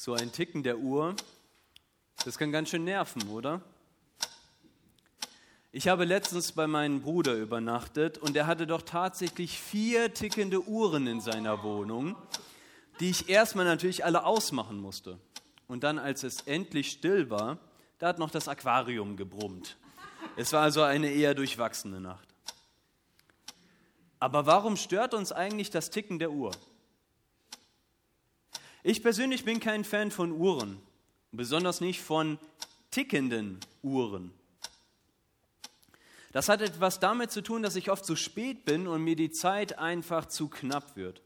So ein Ticken der Uhr, das kann ganz schön nerven, oder? Ich habe letztens bei meinem Bruder übernachtet und er hatte doch tatsächlich vier tickende Uhren in seiner Wohnung, die ich erstmal natürlich alle ausmachen musste. Und dann, als es endlich still war, da hat noch das Aquarium gebrummt. Es war also eine eher durchwachsene Nacht. Aber warum stört uns eigentlich das Ticken der Uhr? Ich persönlich bin kein Fan von Uhren, besonders nicht von tickenden Uhren. Das hat etwas damit zu tun, dass ich oft zu spät bin und mir die Zeit einfach zu knapp wird.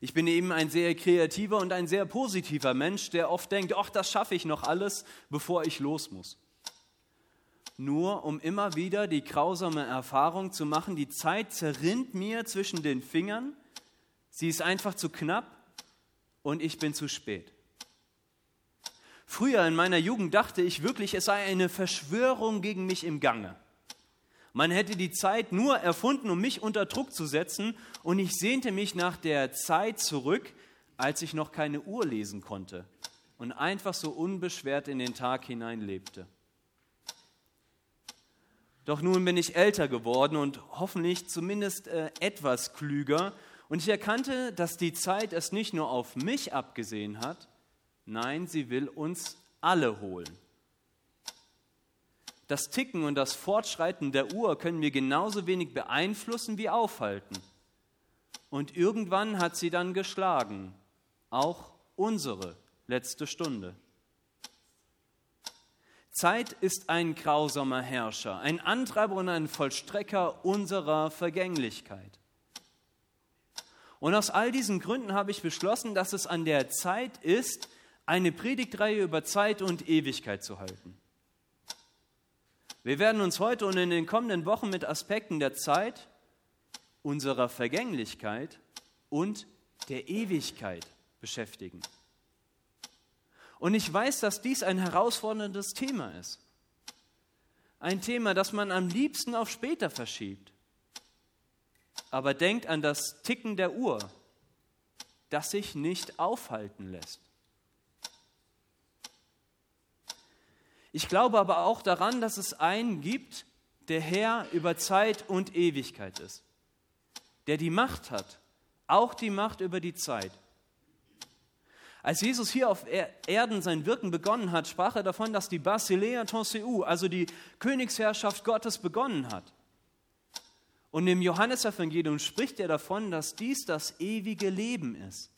Ich bin eben ein sehr kreativer und ein sehr positiver Mensch, der oft denkt, ach, das schaffe ich noch alles, bevor ich los muss. Nur um immer wieder die grausame Erfahrung zu machen, die Zeit zerrinnt mir zwischen den Fingern, sie ist einfach zu knapp und ich bin zu spät. Früher in meiner Jugend dachte ich wirklich, es sei eine Verschwörung gegen mich im Gange. Man hätte die Zeit nur erfunden, um mich unter Druck zu setzen, und ich sehnte mich nach der Zeit zurück, als ich noch keine Uhr lesen konnte und einfach so unbeschwert in den Tag hinein lebte. Doch nun bin ich älter geworden und hoffentlich zumindest äh, etwas klüger und ich erkannte, dass die Zeit es nicht nur auf mich abgesehen hat, nein, sie will uns alle holen. Das Ticken und das Fortschreiten der Uhr können wir genauso wenig beeinflussen wie aufhalten. Und irgendwann hat sie dann geschlagen, auch unsere letzte Stunde. Zeit ist ein grausamer Herrscher, ein Antreiber und ein Vollstrecker unserer Vergänglichkeit. Und aus all diesen Gründen habe ich beschlossen, dass es an der Zeit ist, eine Predigtreihe über Zeit und Ewigkeit zu halten. Wir werden uns heute und in den kommenden Wochen mit Aspekten der Zeit, unserer Vergänglichkeit und der Ewigkeit beschäftigen. Und ich weiß, dass dies ein herausforderndes Thema ist. Ein Thema, das man am liebsten auf später verschiebt aber denkt an das Ticken der Uhr, das sich nicht aufhalten lässt. Ich glaube aber auch daran, dass es einen gibt, der Herr über Zeit und Ewigkeit ist, der die Macht hat, auch die Macht über die Zeit. Als Jesus hier auf Erden sein Wirken begonnen hat, sprach er davon, dass die Basilea Tonseu, also die Königsherrschaft Gottes, begonnen hat. Und im Johannesevangelium spricht er davon, dass dies das ewige Leben ist.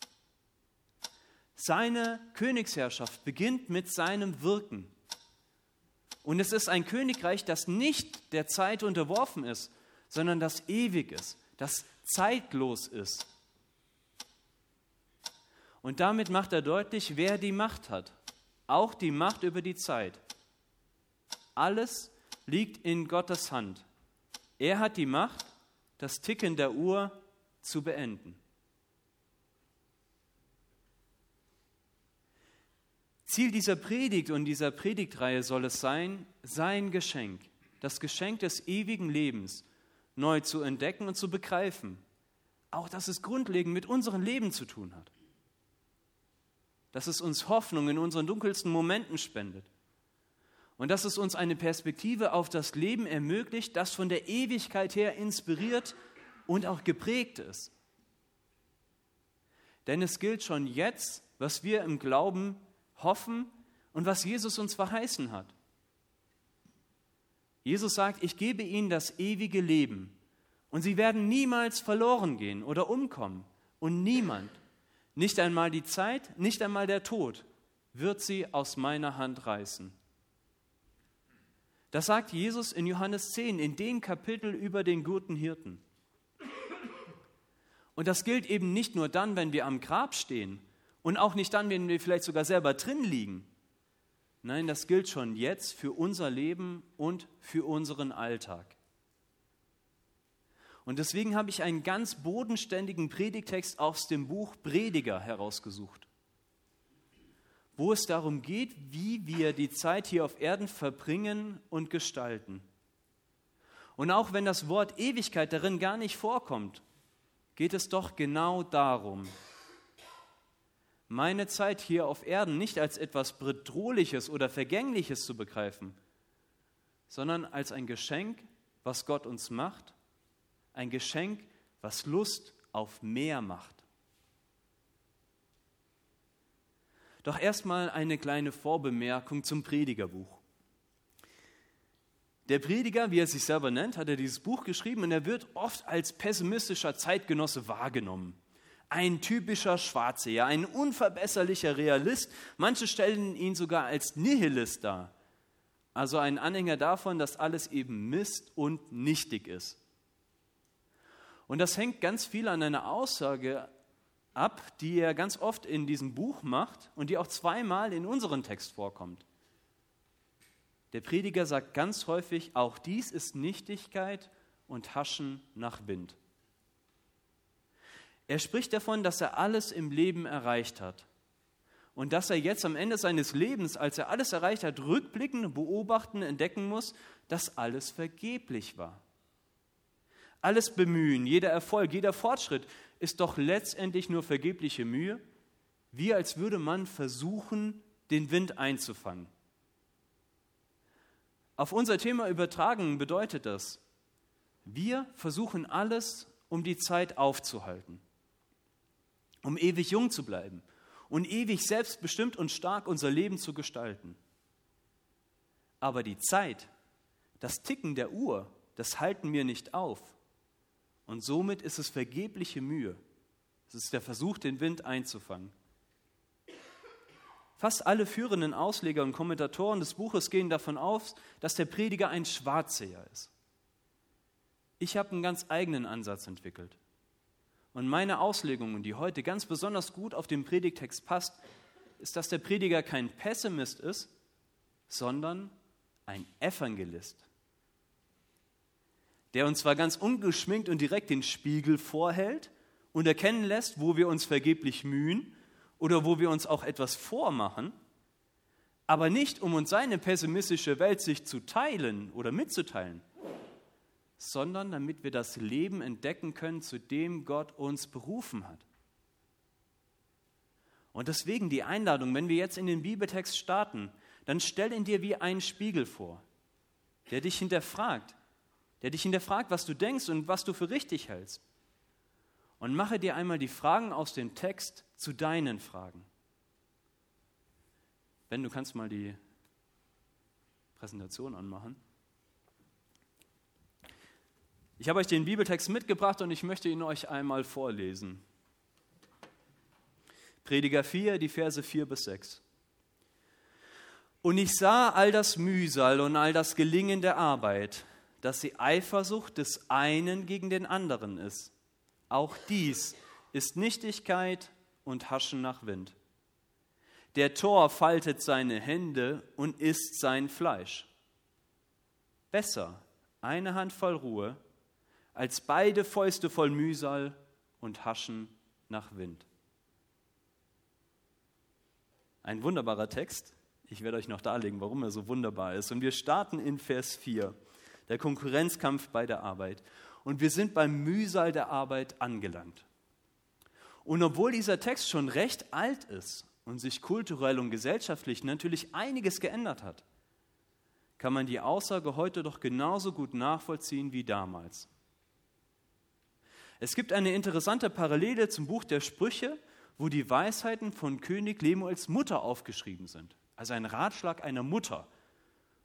Seine Königsherrschaft beginnt mit seinem Wirken. Und es ist ein Königreich, das nicht der Zeit unterworfen ist, sondern das ewig ist, das zeitlos ist. Und damit macht er deutlich, wer die Macht hat, auch die Macht über die Zeit. Alles liegt in Gottes Hand. Er hat die Macht, das Ticken der Uhr zu beenden. Ziel dieser Predigt und dieser Predigtreihe soll es sein, sein Geschenk, das Geschenk des ewigen Lebens, neu zu entdecken und zu begreifen. Auch dass es grundlegend mit unserem Leben zu tun hat. Dass es uns Hoffnung in unseren dunkelsten Momenten spendet und dass es uns eine Perspektive auf das Leben ermöglicht, das von der Ewigkeit her inspiriert und auch geprägt ist. Denn es gilt schon jetzt, was wir im Glauben hoffen und was Jesus uns verheißen hat. Jesus sagt, ich gebe ihnen das ewige Leben und sie werden niemals verloren gehen oder umkommen und niemand, nicht einmal die Zeit, nicht einmal der Tod, wird sie aus meiner Hand reißen. Das sagt Jesus in Johannes 10, in dem Kapitel über den guten Hirten. Und das gilt eben nicht nur dann, wenn wir am Grab stehen und auch nicht dann, wenn wir vielleicht sogar selber drin liegen. Nein, das gilt schon jetzt für unser Leben und für unseren Alltag. Und deswegen habe ich einen ganz bodenständigen Predigtext aus dem Buch Prediger herausgesucht wo es darum geht, wie wir die Zeit hier auf Erden verbringen und gestalten. Und auch wenn das Wort Ewigkeit darin gar nicht vorkommt, geht es doch genau darum. meine Zeit hier auf Erden nicht als etwas Bedrohliches oder Vergängliches zu begreifen, sondern als ein Geschenk, was Gott uns macht, ein Geschenk, was Lust auf mehr macht. Doch erstmal eine kleine Vorbemerkung zum Predigerbuch. Der Prediger, wie er sich selber nennt, hat er dieses Buch geschrieben und er wird oft als pessimistischer Zeitgenosse wahrgenommen. Ein typischer Schwarzseher, ein unverbesserlicher Realist. Manche stellen ihn sogar als Nihilist dar. Also ein Anhänger davon, dass alles eben Mist und nichtig ist. Und das hängt ganz viel an einer Aussage ab, die er ganz oft in diesem Buch macht und die auch zweimal in unserem Text vorkommt. Der Prediger sagt ganz häufig, auch dies ist Nichtigkeit und Haschen nach Wind. Er spricht davon, dass er alles im Leben erreicht hat und dass er jetzt am Ende seines Lebens, als er alles erreicht hat, rückblickend beobachten, entdecken muss, dass alles vergeblich war. Alles Bemühen, jeder Erfolg, jeder Fortschritt ist doch letztendlich nur vergebliche Mühe, wie als würde man versuchen, den Wind einzufangen. Auf unser Thema übertragen bedeutet das, wir versuchen alles, um die Zeit aufzuhalten, um ewig jung zu bleiben und ewig selbstbestimmt und stark unser Leben zu gestalten. Aber die Zeit, das Ticken der Uhr, das halten wir nicht auf. Und somit ist es vergebliche Mühe. Es ist der Versuch, den Wind einzufangen. Fast alle führenden Ausleger und Kommentatoren des Buches gehen davon aus, dass der Prediger ein Schwarzseher ist. Ich habe einen ganz eigenen Ansatz entwickelt. Und meine Auslegung, die heute ganz besonders gut auf den Predigtext passt, ist, dass der Prediger kein Pessimist ist, sondern ein Evangelist der uns zwar ganz ungeschminkt und direkt den Spiegel vorhält und erkennen lässt, wo wir uns vergeblich mühen oder wo wir uns auch etwas vormachen, aber nicht um uns seine pessimistische Weltsicht zu teilen oder mitzuteilen, sondern damit wir das Leben entdecken können, zu dem Gott uns berufen hat. Und deswegen die Einladung, wenn wir jetzt in den Bibeltext starten, dann stell ihn dir wie einen Spiegel vor, der dich hinterfragt, der dich hinterfragt, was du denkst und was du für richtig hältst. Und mache dir einmal die Fragen aus dem Text zu deinen Fragen. Ben, du kannst mal die Präsentation anmachen. Ich habe euch den Bibeltext mitgebracht und ich möchte ihn euch einmal vorlesen. Prediger 4, die Verse 4 bis 6. Und ich sah all das Mühsal und all das Gelingen der Arbeit, dass die Eifersucht des einen gegen den anderen ist. Auch dies ist Nichtigkeit und Haschen nach Wind. Der Tor faltet seine Hände und isst sein Fleisch. Besser eine Hand voll Ruhe als beide Fäuste voll Mühsal und Haschen nach Wind. Ein wunderbarer Text. Ich werde euch noch darlegen, warum er so wunderbar ist. Und wir starten in Vers 4 der Konkurrenzkampf bei der Arbeit. Und wir sind beim Mühsal der Arbeit angelangt. Und obwohl dieser Text schon recht alt ist und sich kulturell und gesellschaftlich natürlich einiges geändert hat, kann man die Aussage heute doch genauso gut nachvollziehen wie damals. Es gibt eine interessante Parallele zum Buch der Sprüche, wo die Weisheiten von König Lemuels Mutter aufgeschrieben sind. Also ein Ratschlag einer Mutter.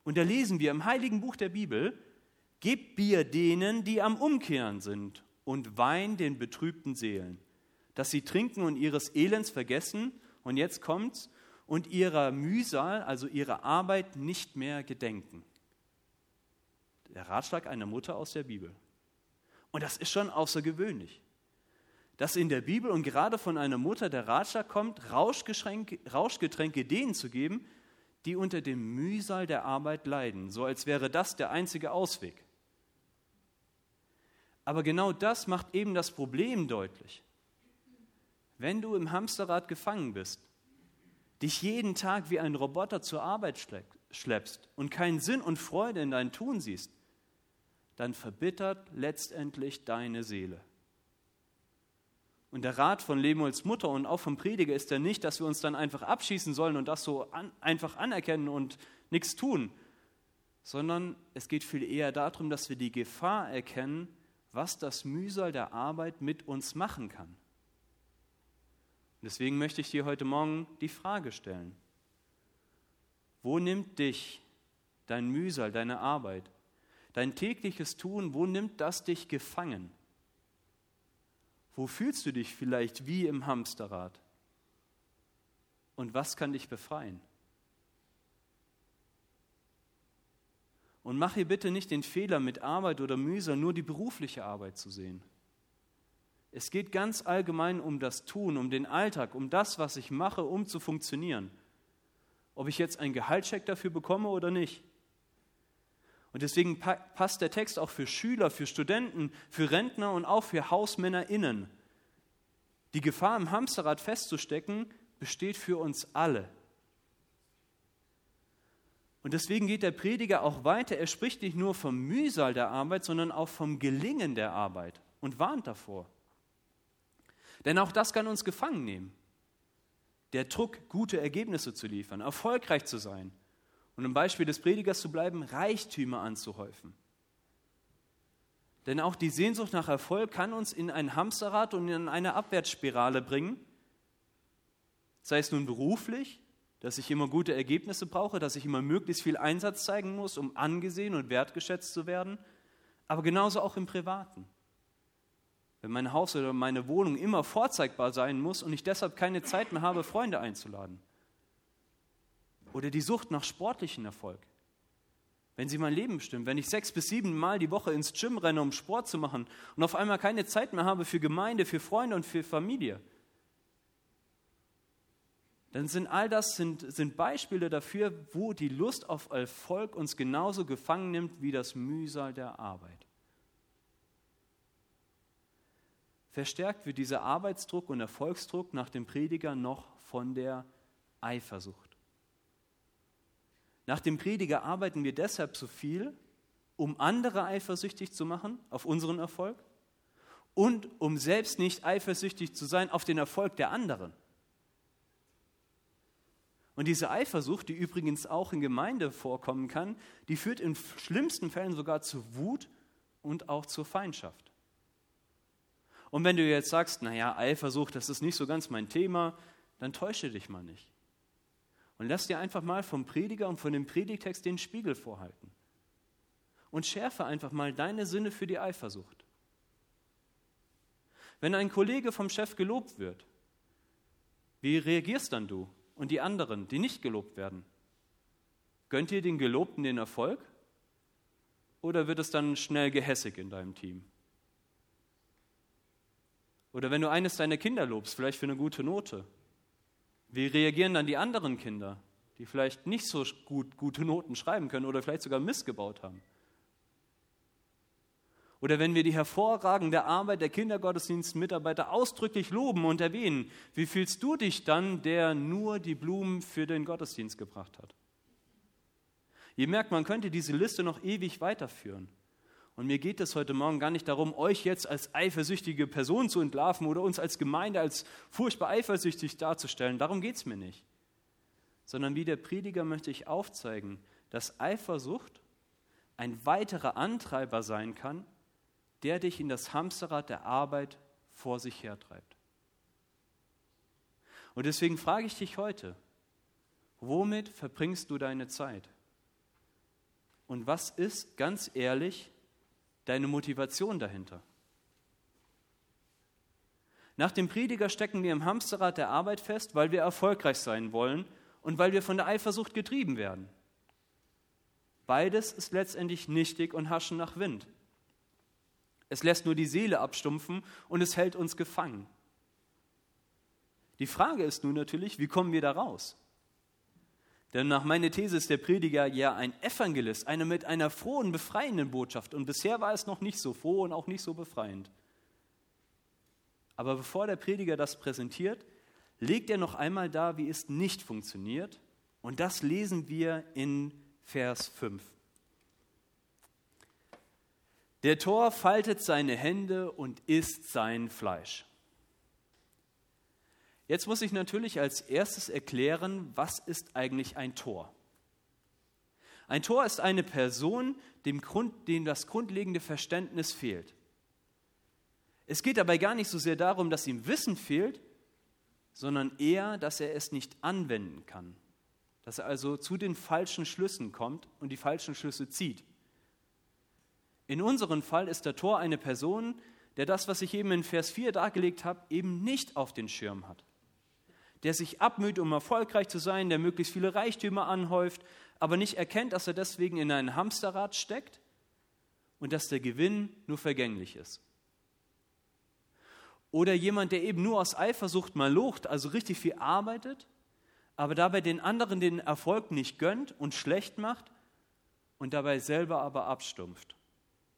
Und da lesen wir im heiligen Buch der Bibel, Gib Bier denen, die am Umkehren sind, und Wein den betrübten Seelen, dass sie trinken und ihres Elends vergessen, und jetzt kommt's, und ihrer Mühsal, also ihrer Arbeit, nicht mehr gedenken. Der Ratschlag einer Mutter aus der Bibel. Und das ist schon außergewöhnlich. Dass in der Bibel und gerade von einer Mutter der Ratschlag kommt, Rauschgetränke denen zu geben, die unter dem Mühsal der Arbeit leiden, so als wäre das der einzige Ausweg. Aber genau das macht eben das Problem deutlich. Wenn du im Hamsterrad gefangen bist, dich jeden Tag wie ein Roboter zur Arbeit schleppst und keinen Sinn und Freude in dein Tun siehst, dann verbittert letztendlich deine Seele. Und der Rat von Lemuels Mutter und auch vom Prediger ist ja nicht, dass wir uns dann einfach abschießen sollen und das so an, einfach anerkennen und nichts tun, sondern es geht viel eher darum, dass wir die Gefahr erkennen, was das Mühsal der Arbeit mit uns machen kann. Deswegen möchte ich dir heute Morgen die Frage stellen, wo nimmt dich dein Mühsal, deine Arbeit, dein tägliches Tun, wo nimmt das dich gefangen? Wo fühlst du dich vielleicht wie im Hamsterrad? Und was kann dich befreien? Und mach hier bitte nicht den Fehler, mit Arbeit oder Mühsal nur die berufliche Arbeit zu sehen. Es geht ganz allgemein um das Tun, um den Alltag, um das, was ich mache, um zu funktionieren. Ob ich jetzt einen Gehaltscheck dafür bekomme oder nicht. Und deswegen passt der Text auch für Schüler, für Studenten, für Rentner und auch für HausmännerInnen. Die Gefahr, im Hamsterrad festzustecken, besteht für uns alle. Und deswegen geht der Prediger auch weiter. Er spricht nicht nur vom Mühsal der Arbeit, sondern auch vom Gelingen der Arbeit und warnt davor. Denn auch das kann uns gefangen nehmen. Der Druck, gute Ergebnisse zu liefern, erfolgreich zu sein und im Beispiel des Predigers zu bleiben, Reichtümer anzuhäufen. Denn auch die Sehnsucht nach Erfolg kann uns in ein Hamsterrad und in eine Abwärtsspirale bringen, sei es nun beruflich, dass ich immer gute Ergebnisse brauche, dass ich immer möglichst viel Einsatz zeigen muss, um angesehen und wertgeschätzt zu werden, aber genauso auch im Privaten. Wenn mein Haus oder meine Wohnung immer vorzeigbar sein muss und ich deshalb keine Zeit mehr habe, Freunde einzuladen. Oder die Sucht nach sportlichen Erfolg. Wenn sie mein Leben bestimmt, wenn ich sechs bis sieben Mal die Woche ins Gym renne, um Sport zu machen und auf einmal keine Zeit mehr habe für Gemeinde, für Freunde und für Familie, dann sind all das sind, sind Beispiele dafür, wo die Lust auf Erfolg uns genauso gefangen nimmt wie das Mühsal der Arbeit. Verstärkt wird dieser Arbeitsdruck und Erfolgsdruck nach dem Prediger noch von der Eifersucht. Nach dem Prediger arbeiten wir deshalb so viel, um andere eifersüchtig zu machen auf unseren Erfolg und um selbst nicht eifersüchtig zu sein auf den Erfolg der anderen. Und diese Eifersucht, die übrigens auch in Gemeinde vorkommen kann, die führt in schlimmsten Fällen sogar zu Wut und auch zur Feindschaft. Und wenn du jetzt sagst, naja, Eifersucht, das ist nicht so ganz mein Thema, dann täusche dich mal nicht. Und lass dir einfach mal vom Prediger und von dem Predigtext den Spiegel vorhalten. Und schärfe einfach mal deine Sinne für die Eifersucht. Wenn ein Kollege vom Chef gelobt wird, wie reagierst dann du? Und die anderen, die nicht gelobt werden? Gönnt ihr den Gelobten den Erfolg? Oder wird es dann schnell gehässig in deinem Team? Oder wenn du eines deiner Kinder lobst, vielleicht für eine gute Note, wie reagieren dann die anderen Kinder, die vielleicht nicht so gut gute Noten schreiben können oder vielleicht sogar missgebaut haben? Oder wenn wir die hervorragende Arbeit der Kindergottesdienstmitarbeiter ausdrücklich loben und erwähnen, wie fühlst du dich dann, der nur die Blumen für den Gottesdienst gebracht hat? Ihr merkt, man könnte diese Liste noch ewig weiterführen. Und mir geht es heute Morgen gar nicht darum, euch jetzt als eifersüchtige Person zu entlarven oder uns als Gemeinde als furchtbar eifersüchtig darzustellen. Darum geht es mir nicht. Sondern wie der Prediger möchte ich aufzeigen, dass Eifersucht ein weiterer Antreiber sein kann, der dich in das Hamsterrad der Arbeit vor sich hertreibt. Und deswegen frage ich dich heute, womit verbringst du deine Zeit? Und was ist ganz ehrlich deine Motivation dahinter? Nach dem Prediger stecken wir im Hamsterrad der Arbeit fest, weil wir erfolgreich sein wollen und weil wir von der Eifersucht getrieben werden. Beides ist letztendlich nichtig und haschen nach Wind. Es lässt nur die Seele abstumpfen und es hält uns gefangen. Die Frage ist nun natürlich, wie kommen wir da raus? Denn nach meiner These ist der Prediger ja ein Evangelist, einer mit einer frohen, befreienden Botschaft. Und bisher war es noch nicht so froh und auch nicht so befreiend. Aber bevor der Prediger das präsentiert, legt er noch einmal dar, wie es nicht funktioniert. Und das lesen wir in Vers 5. Der Tor faltet seine Hände und isst sein Fleisch. Jetzt muss ich natürlich als erstes erklären, was ist eigentlich ein Tor? Ein Tor ist eine Person, dem, Grund, dem das grundlegende Verständnis fehlt. Es geht dabei gar nicht so sehr darum, dass ihm Wissen fehlt, sondern eher, dass er es nicht anwenden kann. Dass er also zu den falschen Schlüssen kommt und die falschen Schlüsse zieht. In unserem Fall ist der Tor eine Person, der das, was ich eben in Vers 4 dargelegt habe, eben nicht auf den Schirm hat. Der sich abmüht, um erfolgreich zu sein, der möglichst viele Reichtümer anhäuft, aber nicht erkennt, dass er deswegen in ein Hamsterrad steckt und dass der Gewinn nur vergänglich ist. Oder jemand, der eben nur aus Eifersucht mal locht, also richtig viel arbeitet, aber dabei den anderen den Erfolg nicht gönnt und schlecht macht und dabei selber aber abstumpft.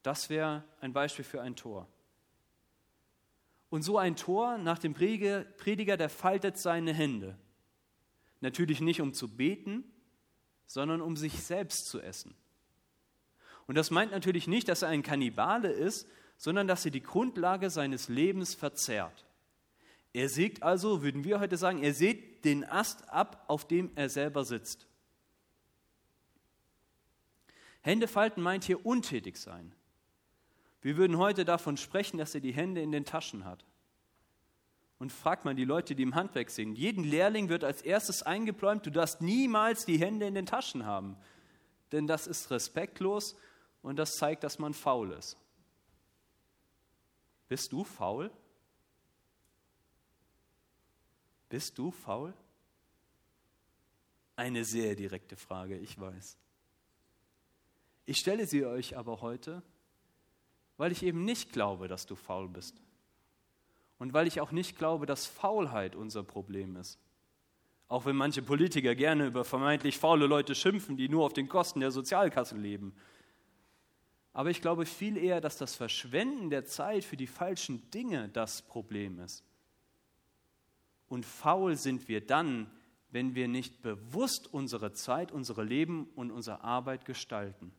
Das wäre ein Beispiel für ein Tor. Und so ein Tor nach dem Prediger, der faltet seine Hände. Natürlich nicht, um zu beten, sondern um sich selbst zu essen. Und das meint natürlich nicht, dass er ein Kannibale ist, sondern dass er die Grundlage seines Lebens verzehrt. Er sägt also, würden wir heute sagen, er sägt den Ast ab, auf dem er selber sitzt. Hände falten meint hier untätig sein. Wir würden heute davon sprechen, dass er die Hände in den Taschen hat. Und fragt man die Leute, die im Handwerk sind. Jeden Lehrling wird als erstes eingepläumt, du darfst niemals die Hände in den Taschen haben. Denn das ist respektlos und das zeigt, dass man faul ist. Bist du faul? Bist du faul? Eine sehr direkte Frage, ich weiß. Ich stelle sie euch aber heute, weil ich eben nicht glaube, dass du faul bist. Und weil ich auch nicht glaube, dass Faulheit unser Problem ist. Auch wenn manche Politiker gerne über vermeintlich faule Leute schimpfen, die nur auf den Kosten der Sozialkasse leben. Aber ich glaube viel eher, dass das Verschwenden der Zeit für die falschen Dinge das Problem ist. Und faul sind wir dann, wenn wir nicht bewusst unsere Zeit, unsere Leben und unsere Arbeit gestalten.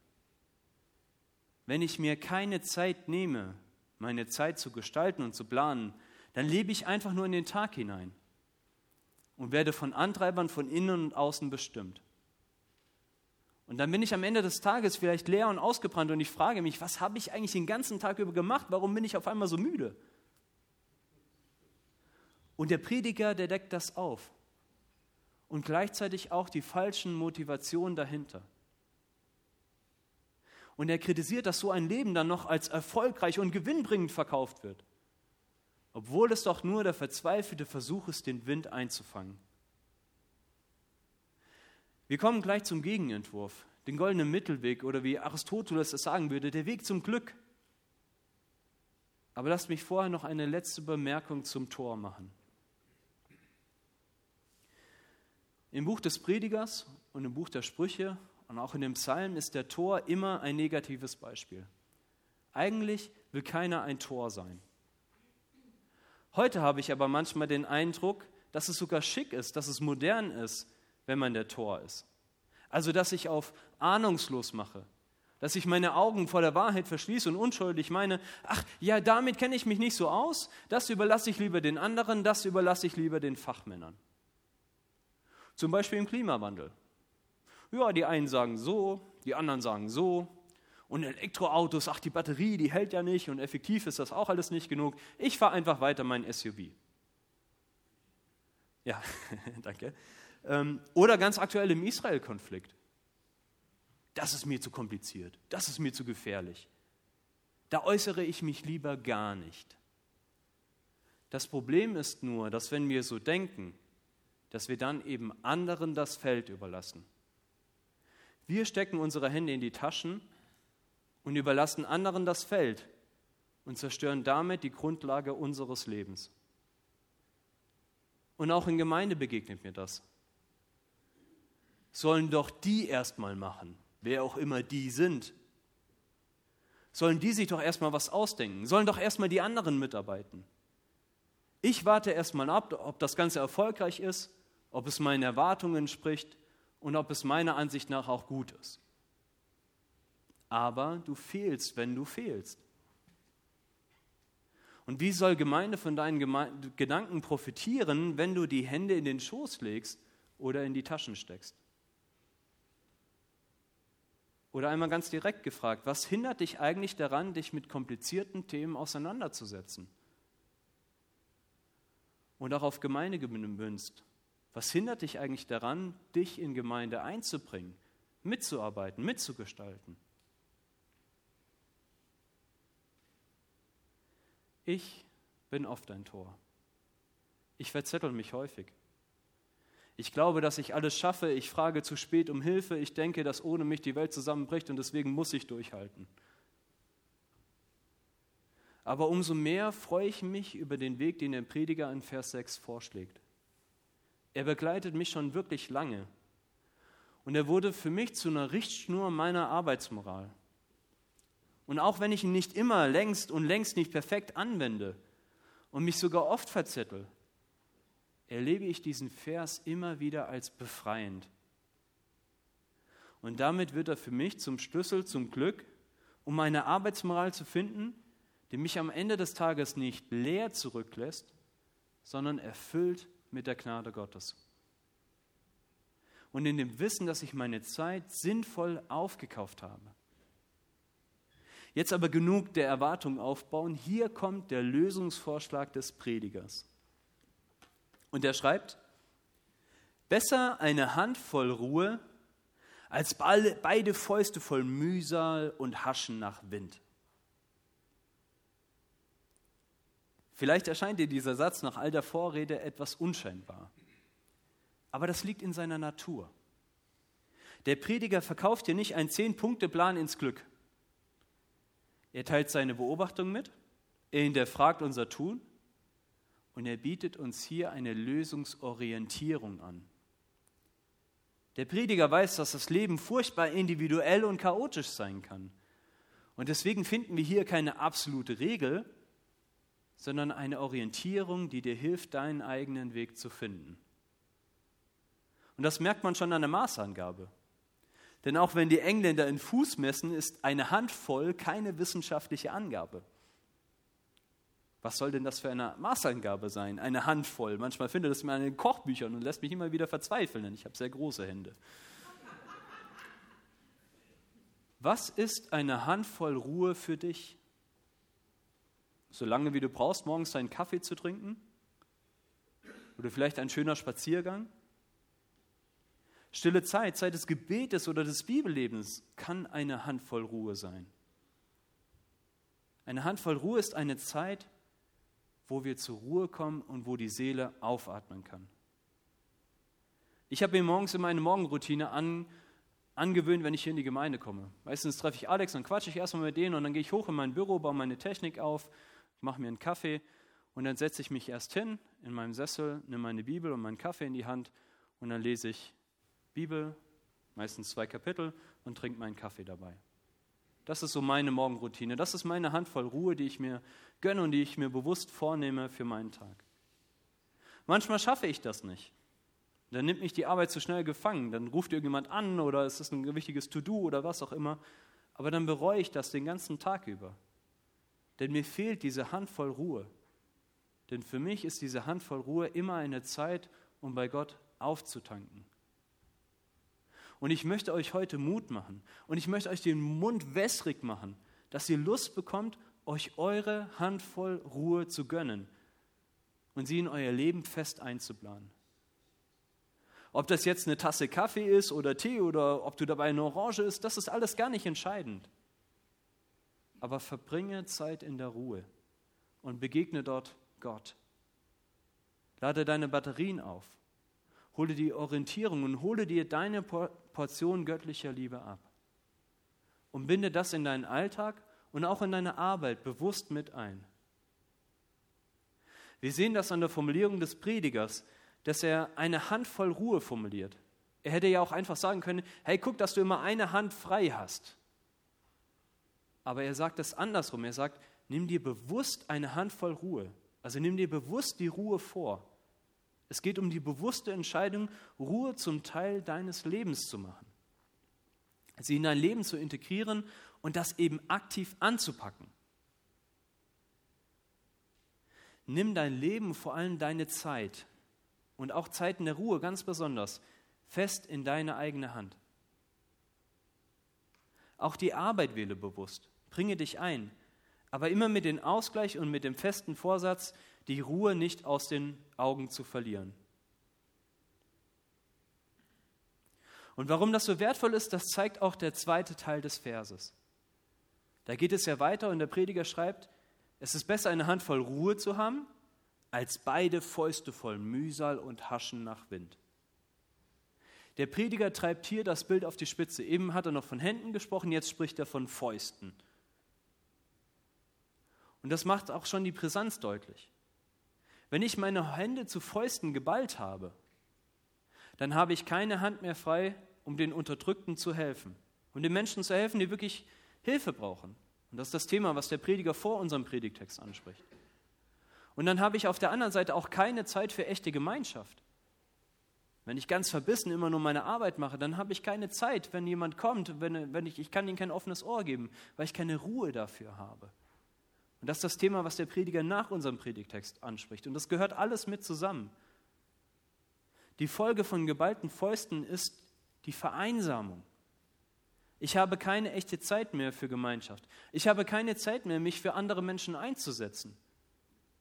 Wenn ich mir keine Zeit nehme, meine Zeit zu gestalten und zu planen, dann lebe ich einfach nur in den Tag hinein und werde von Antreibern von innen und außen bestimmt. Und dann bin ich am Ende des Tages vielleicht leer und ausgebrannt und ich frage mich, was habe ich eigentlich den ganzen Tag über gemacht? Warum bin ich auf einmal so müde? Und der Prediger, der deckt das auf. Und gleichzeitig auch die falschen Motivationen dahinter. Und er kritisiert, dass so ein Leben dann noch als erfolgreich und gewinnbringend verkauft wird obwohl es doch nur der verzweifelte Versuch ist, den Wind einzufangen. Wir kommen gleich zum Gegenentwurf, den goldenen Mittelweg oder wie Aristoteles es sagen würde, der Weg zum Glück. Aber lasst mich vorher noch eine letzte Bemerkung zum Tor machen. Im Buch des Predigers und im Buch der Sprüche und auch in dem Psalm ist der Tor immer ein negatives Beispiel. Eigentlich will keiner ein Tor sein. Heute habe ich aber manchmal den Eindruck, dass es sogar schick ist, dass es modern ist, wenn man der Tor ist. Also, dass ich auf ahnungslos mache, dass ich meine Augen vor der Wahrheit verschließe und unschuldig meine, ach ja, damit kenne ich mich nicht so aus, das überlasse ich lieber den anderen, das überlasse ich lieber den Fachmännern. Zum Beispiel im Klimawandel. Ja, die einen sagen so, die anderen sagen so, und Elektroautos, ach, die Batterie, die hält ja nicht und effektiv ist das auch alles nicht genug. Ich fahre einfach weiter mein SUV. Ja, danke. Ähm, oder ganz aktuell im Israel-Konflikt. Das ist mir zu kompliziert, das ist mir zu gefährlich. Da äußere ich mich lieber gar nicht. Das Problem ist nur, dass wenn wir so denken, dass wir dann eben anderen das Feld überlassen. Wir stecken unsere Hände in die Taschen und überlassen anderen das Feld und zerstören damit die Grundlage unseres Lebens. Und auch in Gemeinde begegnet mir das. Sollen doch die erstmal machen, wer auch immer die sind. Sollen die sich doch erstmal was ausdenken, sollen doch erstmal die anderen mitarbeiten. Ich warte erstmal ab, ob das Ganze erfolgreich ist, ob es meinen Erwartungen entspricht und ob es meiner Ansicht nach auch gut ist aber du fehlst, wenn du fehlst. Und wie soll Gemeinde von deinen Geme Gedanken profitieren, wenn du die Hände in den Schoß legst oder in die Taschen steckst? Oder einmal ganz direkt gefragt, was hindert dich eigentlich daran, dich mit komplizierten Themen auseinanderzusetzen? Und auch auf Gemeinde gemünzt. Was hindert dich eigentlich daran, dich in Gemeinde einzubringen, mitzuarbeiten, mitzugestalten? Ich bin oft ein Tor. Ich verzettel mich häufig. Ich glaube, dass ich alles schaffe. Ich frage zu spät um Hilfe. Ich denke, dass ohne mich die Welt zusammenbricht und deswegen muss ich durchhalten. Aber umso mehr freue ich mich über den Weg, den der Prediger in Vers 6 vorschlägt. Er begleitet mich schon wirklich lange. Und er wurde für mich zu einer Richtschnur meiner Arbeitsmoral. Und auch wenn ich ihn nicht immer längst und längst nicht perfekt anwende und mich sogar oft verzettel, erlebe ich diesen Vers immer wieder als befreiend. Und damit wird er für mich zum Schlüssel zum Glück, um meine Arbeitsmoral zu finden, die mich am Ende des Tages nicht leer zurücklässt, sondern erfüllt mit der Gnade Gottes. Und in dem Wissen, dass ich meine Zeit sinnvoll aufgekauft habe. Jetzt aber genug der Erwartung aufbauen. Hier kommt der Lösungsvorschlag des Predigers. Und er schreibt, besser eine Handvoll Ruhe als beide Fäuste voll Mühsal und Haschen nach Wind. Vielleicht erscheint dir dieser Satz nach all der Vorrede etwas unscheinbar. Aber das liegt in seiner Natur. Der Prediger verkauft dir nicht einen Zehn-Punkte-Plan ins Glück. Er teilt seine Beobachtung mit, er hinterfragt unser Tun und er bietet uns hier eine Lösungsorientierung an. Der Prediger weiß, dass das Leben furchtbar individuell und chaotisch sein kann. Und deswegen finden wir hier keine absolute Regel, sondern eine Orientierung, die dir hilft, deinen eigenen Weg zu finden. Und das merkt man schon an der Maßangabe. Denn auch wenn die Engländer in Fuß messen, ist eine Handvoll keine wissenschaftliche Angabe. Was soll denn das für eine Maßangabe sein? Eine Handvoll. Manchmal findet es man in den Kochbüchern und lässt mich immer wieder verzweifeln, denn ich habe sehr große Hände. Was ist eine Handvoll Ruhe für dich? So lange wie du brauchst, morgens deinen Kaffee zu trinken? Oder vielleicht ein schöner Spaziergang? Stille Zeit, Zeit des Gebetes oder des Bibellebens kann eine Handvoll Ruhe sein. Eine Handvoll Ruhe ist eine Zeit, wo wir zur Ruhe kommen und wo die Seele aufatmen kann. Ich habe mir morgens immer eine Morgenroutine an, angewöhnt, wenn ich hier in die Gemeinde komme. Meistens treffe ich Alex und quatsche ich erstmal mit denen und dann gehe ich hoch in mein Büro, baue meine Technik auf, mache mir einen Kaffee und dann setze ich mich erst hin in meinem Sessel, nehme meine Bibel und meinen Kaffee in die Hand und dann lese ich Bibel, meistens zwei Kapitel und trinke meinen Kaffee dabei. Das ist so meine Morgenroutine. Das ist meine Handvoll Ruhe, die ich mir gönne und die ich mir bewusst vornehme für meinen Tag. Manchmal schaffe ich das nicht. Dann nimmt mich die Arbeit zu schnell gefangen. Dann ruft irgendjemand an oder es ist ein wichtiges To-Do oder was auch immer. Aber dann bereue ich das den ganzen Tag über. Denn mir fehlt diese Handvoll Ruhe. Denn für mich ist diese Handvoll Ruhe immer eine Zeit, um bei Gott aufzutanken. Und ich möchte euch heute Mut machen und ich möchte euch den Mund wässrig machen, dass ihr Lust bekommt, euch eure Handvoll Ruhe zu gönnen und sie in euer Leben fest einzuplanen. Ob das jetzt eine Tasse Kaffee ist oder Tee oder ob du dabei eine Orange isst, das ist alles gar nicht entscheidend. Aber verbringe Zeit in der Ruhe und begegne dort Gott. Lade deine Batterien auf Hole die Orientierung und hole dir deine Portion göttlicher Liebe ab. Und binde das in deinen Alltag und auch in deine Arbeit bewusst mit ein. Wir sehen das an der Formulierung des Predigers, dass er eine Handvoll Ruhe formuliert. Er hätte ja auch einfach sagen können, hey, guck, dass du immer eine Hand frei hast. Aber er sagt es andersrum. Er sagt, nimm dir bewusst eine Handvoll Ruhe. Also nimm dir bewusst die Ruhe vor. Es geht um die bewusste Entscheidung, Ruhe zum Teil deines Lebens zu machen. Sie in dein Leben zu integrieren und das eben aktiv anzupacken. Nimm dein Leben, vor allem deine Zeit und auch Zeiten der Ruhe ganz besonders, fest in deine eigene Hand. Auch die Arbeit wähle bewusst, bringe dich ein, aber immer mit dem Ausgleich und mit dem festen Vorsatz, die Ruhe nicht aus den Augen zu verlieren. Und warum das so wertvoll ist, das zeigt auch der zweite Teil des Verses. Da geht es ja weiter und der Prediger schreibt, es ist besser, eine Handvoll Ruhe zu haben, als beide Fäuste voll Mühsal und Haschen nach Wind. Der Prediger treibt hier das Bild auf die Spitze. Eben hat er noch von Händen gesprochen, jetzt spricht er von Fäusten. Und das macht auch schon die Brisanz deutlich. Wenn ich meine Hände zu Fäusten geballt habe, dann habe ich keine Hand mehr frei, um den Unterdrückten zu helfen. Um den Menschen zu helfen, die wirklich Hilfe brauchen. Und das ist das Thema, was der Prediger vor unserem Predigtext anspricht. Und dann habe ich auf der anderen Seite auch keine Zeit für echte Gemeinschaft. Wenn ich ganz verbissen immer nur meine Arbeit mache, dann habe ich keine Zeit, wenn jemand kommt, wenn, wenn ich, ich kann ihm kein offenes Ohr geben, weil ich keine Ruhe dafür habe. Und das ist das Thema, was der Prediger nach unserem Predigtext anspricht. Und das gehört alles mit zusammen. Die Folge von geballten Fäusten ist die Vereinsamung. Ich habe keine echte Zeit mehr für Gemeinschaft. Ich habe keine Zeit mehr, mich für andere Menschen einzusetzen.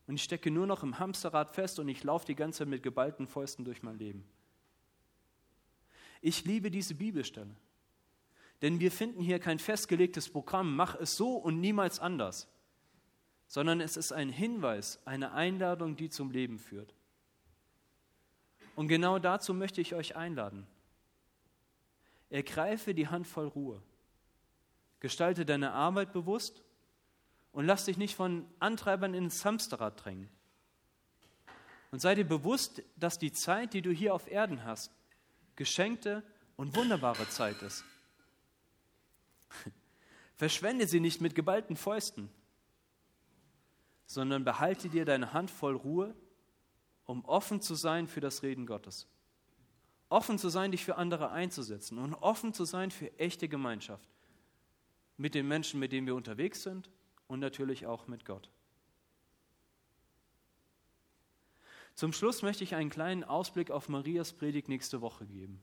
Und ich stecke nur noch im Hamsterrad fest und ich laufe die ganze Zeit mit geballten Fäusten durch mein Leben. Ich liebe diese Bibelstelle. Denn wir finden hier kein festgelegtes Programm, mach es so und niemals anders, sondern es ist ein Hinweis, eine Einladung, die zum Leben führt. Und genau dazu möchte ich euch einladen. Ergreife die Hand voll Ruhe. Gestalte deine Arbeit bewusst und lass dich nicht von Antreibern ins Hamsterrad drängen. Und sei dir bewusst, dass die Zeit, die du hier auf Erden hast, geschenkte und wunderbare Zeit ist. Verschwende sie nicht mit geballten Fäusten, sondern behalte dir deine Hand voll Ruhe, um offen zu sein für das Reden Gottes. Offen zu sein, dich für andere einzusetzen und offen zu sein für echte Gemeinschaft mit den Menschen, mit denen wir unterwegs sind und natürlich auch mit Gott. Zum Schluss möchte ich einen kleinen Ausblick auf Marias Predigt nächste Woche geben.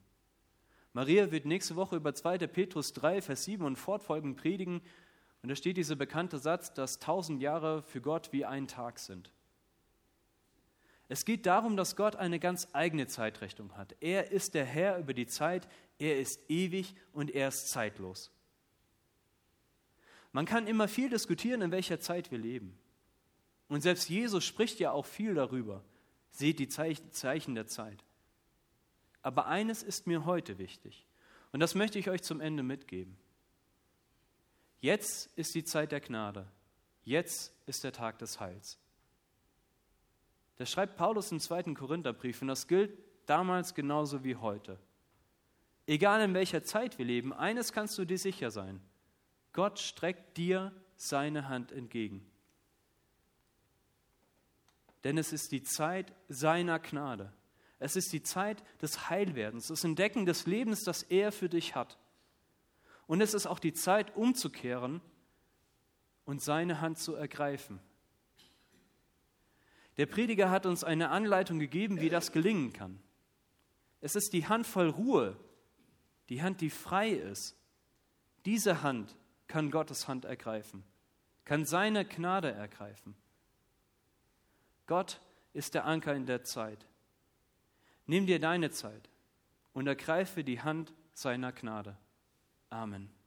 Maria wird nächste Woche über 2. Petrus 3, Vers 7 und fortfolgend predigen. Und da steht dieser bekannte Satz, dass tausend Jahre für Gott wie ein Tag sind. Es geht darum, dass Gott eine ganz eigene Zeitrechnung hat. Er ist der Herr über die Zeit, er ist ewig und er ist zeitlos. Man kann immer viel diskutieren, in welcher Zeit wir leben. Und selbst Jesus spricht ja auch viel darüber. Seht die Zeichen der Zeit. Aber eines ist mir heute wichtig. Und das möchte ich euch zum Ende mitgeben. Jetzt ist die Zeit der Gnade. Jetzt ist der Tag des Heils. Das schreibt Paulus im zweiten Korintherbrief und das gilt damals genauso wie heute. Egal in welcher Zeit wir leben, eines kannst du dir sicher sein. Gott streckt dir seine Hand entgegen. Denn es ist die Zeit seiner Gnade. Es ist die Zeit des Heilwerdens, des Entdecken des Lebens, das er für dich hat. Und es ist auch die Zeit, umzukehren und seine Hand zu ergreifen. Der Prediger hat uns eine Anleitung gegeben, wie das gelingen kann. Es ist die Hand voll Ruhe, die Hand, die frei ist. Diese Hand kann Gottes Hand ergreifen, kann seine Gnade ergreifen. Gott ist der Anker in der Zeit. Nimm dir deine Zeit und ergreife die Hand seiner Gnade. Amen.